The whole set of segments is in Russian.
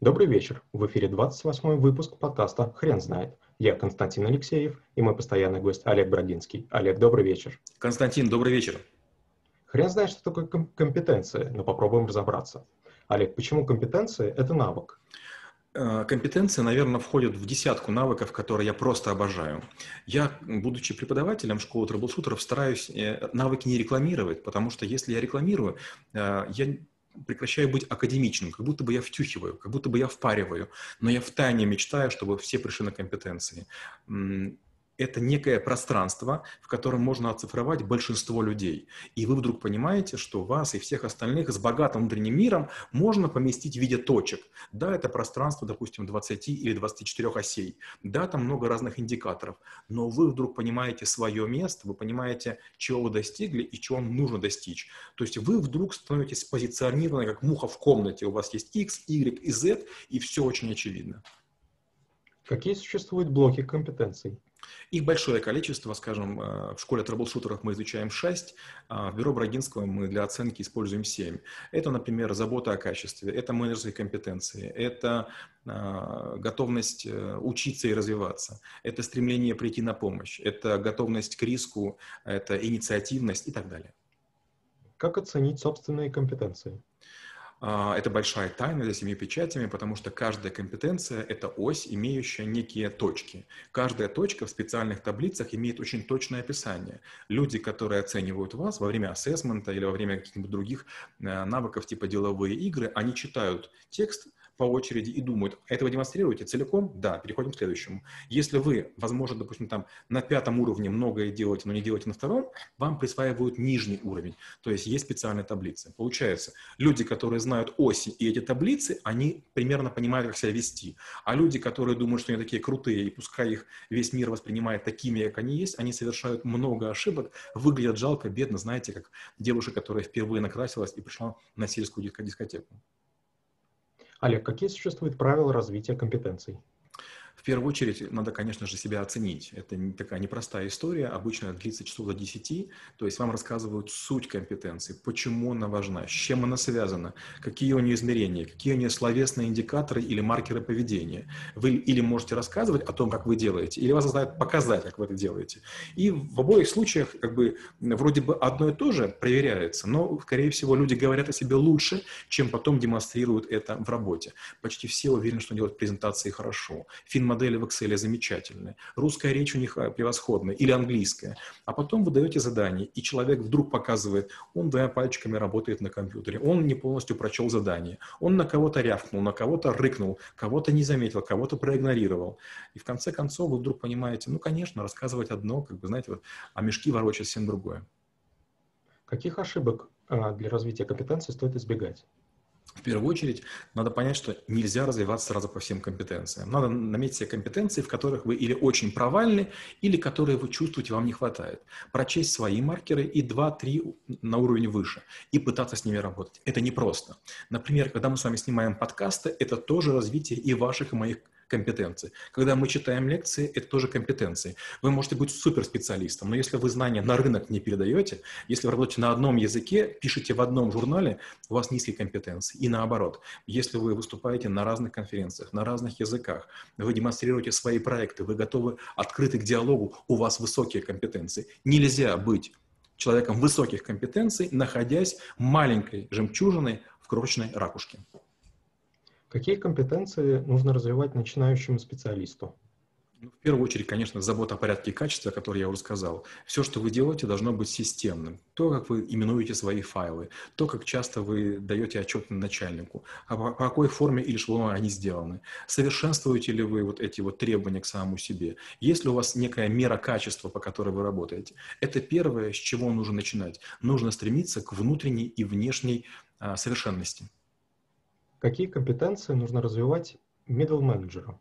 Добрый вечер. В эфире 28 выпуск подкаста «Хрен знает». Я Константин Алексеев и мой постоянный гость Олег Брагинский. Олег, добрый вечер. Константин, добрый вечер. Хрен знает, что такое компетенция, но попробуем разобраться. Олег, почему компетенция – это навык? Э, компетенция, наверное, входит в десятку навыков, которые я просто обожаю. Я, будучи преподавателем школы трэблшутеров, стараюсь э, навыки не рекламировать, потому что если я рекламирую, э, я прекращаю быть академичным, как будто бы я втюхиваю, как будто бы я впариваю, но я втайне мечтаю, чтобы все пришли на компетенции это некое пространство, в котором можно оцифровать большинство людей. И вы вдруг понимаете, что вас и всех остальных с богатым внутренним миром можно поместить в виде точек. Да, это пространство, допустим, 20 или 24 осей. Да, там много разных индикаторов. Но вы вдруг понимаете свое место, вы понимаете, чего вы достигли и чего вам нужно достичь. То есть вы вдруг становитесь позиционированы как муха в комнате. У вас есть X, Y и Z, и все очень очевидно. Какие существуют блоки компетенций? Их большое количество, скажем, э, в школе трэблшутеров мы изучаем 6, а в бюро Брагинского мы для оценки используем 7. Это, например, забота о качестве, это менеджерские компетенции, это а, готовность э, учиться и развиваться, это стремление прийти на помощь, это готовность к риску, это инициативность и так далее. Как оценить собственные компетенции? А, это большая тайна за семью печатями, потому что каждая компетенция – это ось, имеющая некие точки. Каждая точка в специальных таблицах имеет очень точное описание. Люди, которые оценивают вас во время ассессмента или во время каких-нибудь других э, навыков типа деловые игры, они читают текст – по очереди и думают, этого демонстрируете целиком? Да, переходим к следующему. Если вы, возможно, допустим, там на пятом уровне многое делаете, но не делаете на втором, вам присваивают нижний уровень. То есть есть специальные таблицы. Получается, люди, которые знают оси и эти таблицы, они примерно понимают, как себя вести. А люди, которые думают, что они такие крутые, и пускай их весь мир воспринимает такими, как они есть, они совершают много ошибок, выглядят жалко, бедно, знаете, как девушка, которая впервые накрасилась и пришла на сельскую дискотеку. Олег, какие существуют правила развития компетенций? В первую очередь, надо, конечно же, себя оценить. Это такая непростая история, обычно длится часов до 10, то есть вам рассказывают суть компетенции, почему она важна, с чем она связана, какие у нее измерения, какие у нее словесные индикаторы или маркеры поведения. Вы или можете рассказывать о том, как вы делаете, или вас заставят показать, как вы это делаете. И в обоих случаях как бы вроде бы одно и то же проверяется, но, скорее всего, люди говорят о себе лучше, чем потом демонстрируют это в работе. Почти все уверены, что делают презентации хорошо. Фин модели в Excel замечательные, русская речь у них а, превосходная или английская. А потом вы даете задание, и человек вдруг показывает, он двумя пальчиками работает на компьютере, он не полностью прочел задание, он на кого-то рявкнул, на кого-то рыкнул, кого-то не заметил, кого-то проигнорировал. И в конце концов вы вдруг понимаете, ну, конечно, рассказывать одно, как бы, знаете, вот, а мешки ворочать совсем другое. Каких ошибок а, для развития компетенции стоит избегать? В первую очередь, надо понять, что нельзя развиваться сразу по всем компетенциям. Надо наметить себе компетенции, в которых вы или очень провальны, или которые вы чувствуете, вам не хватает. Прочесть свои маркеры и 2-3 на уровень выше, и пытаться с ними работать. Это непросто. Например, когда мы с вами снимаем подкасты, это тоже развитие и ваших, и моих компетенции. Когда мы читаем лекции, это тоже компетенции. Вы можете быть суперспециалистом, но если вы знания на рынок не передаете, если вы работаете на одном языке, пишете в одном журнале, у вас низкие компетенции. И наоборот, если вы выступаете на разных конференциях, на разных языках, вы демонстрируете свои проекты, вы готовы открыты к диалогу, у вас высокие компетенции. Нельзя быть человеком высоких компетенций, находясь маленькой жемчужиной в крошечной ракушке. Какие компетенции нужно развивать начинающему специалисту? Ну, в первую очередь, конечно, забота о порядке и качестве, о которой я уже сказал. Все, что вы делаете, должно быть системным. То, как вы именуете свои файлы, то, как часто вы даете отчет начальнику, а по, какой форме или шаблону они сделаны. Совершенствуете ли вы вот эти вот требования к самому себе? Есть ли у вас некая мера качества, по которой вы работаете? Это первое, с чего нужно начинать. Нужно стремиться к внутренней и внешней а, совершенности. Какие компетенции нужно развивать middle менеджеру?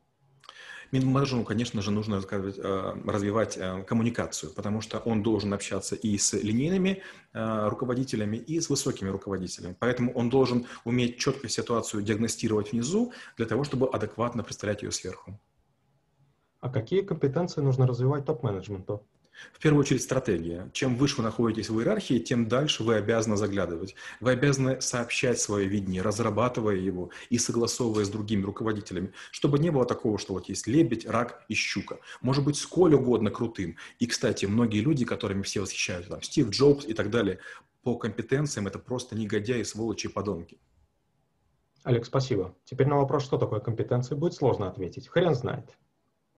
Middle менеджеру, конечно же, нужно э, развивать э, коммуникацию, потому что он должен общаться и с линейными э, руководителями, и с высокими руководителями. Поэтому он должен уметь четко ситуацию диагностировать внизу для того, чтобы адекватно представлять ее сверху. А какие компетенции нужно развивать топ-менеджменту? В первую очередь стратегия. Чем выше вы находитесь в иерархии, тем дальше вы обязаны заглядывать. Вы обязаны сообщать свое видение, разрабатывая его и согласовывая с другими руководителями, чтобы не было такого, что вот есть лебедь, рак и щука. Может быть, сколь угодно крутым. И, кстати, многие люди, которыми все восхищаются, там, Стив Джобс и так далее, по компетенциям это просто негодяи, сволочи и подонки. Олег, спасибо. Теперь на вопрос, что такое компетенция, будет сложно ответить. Хрен знает.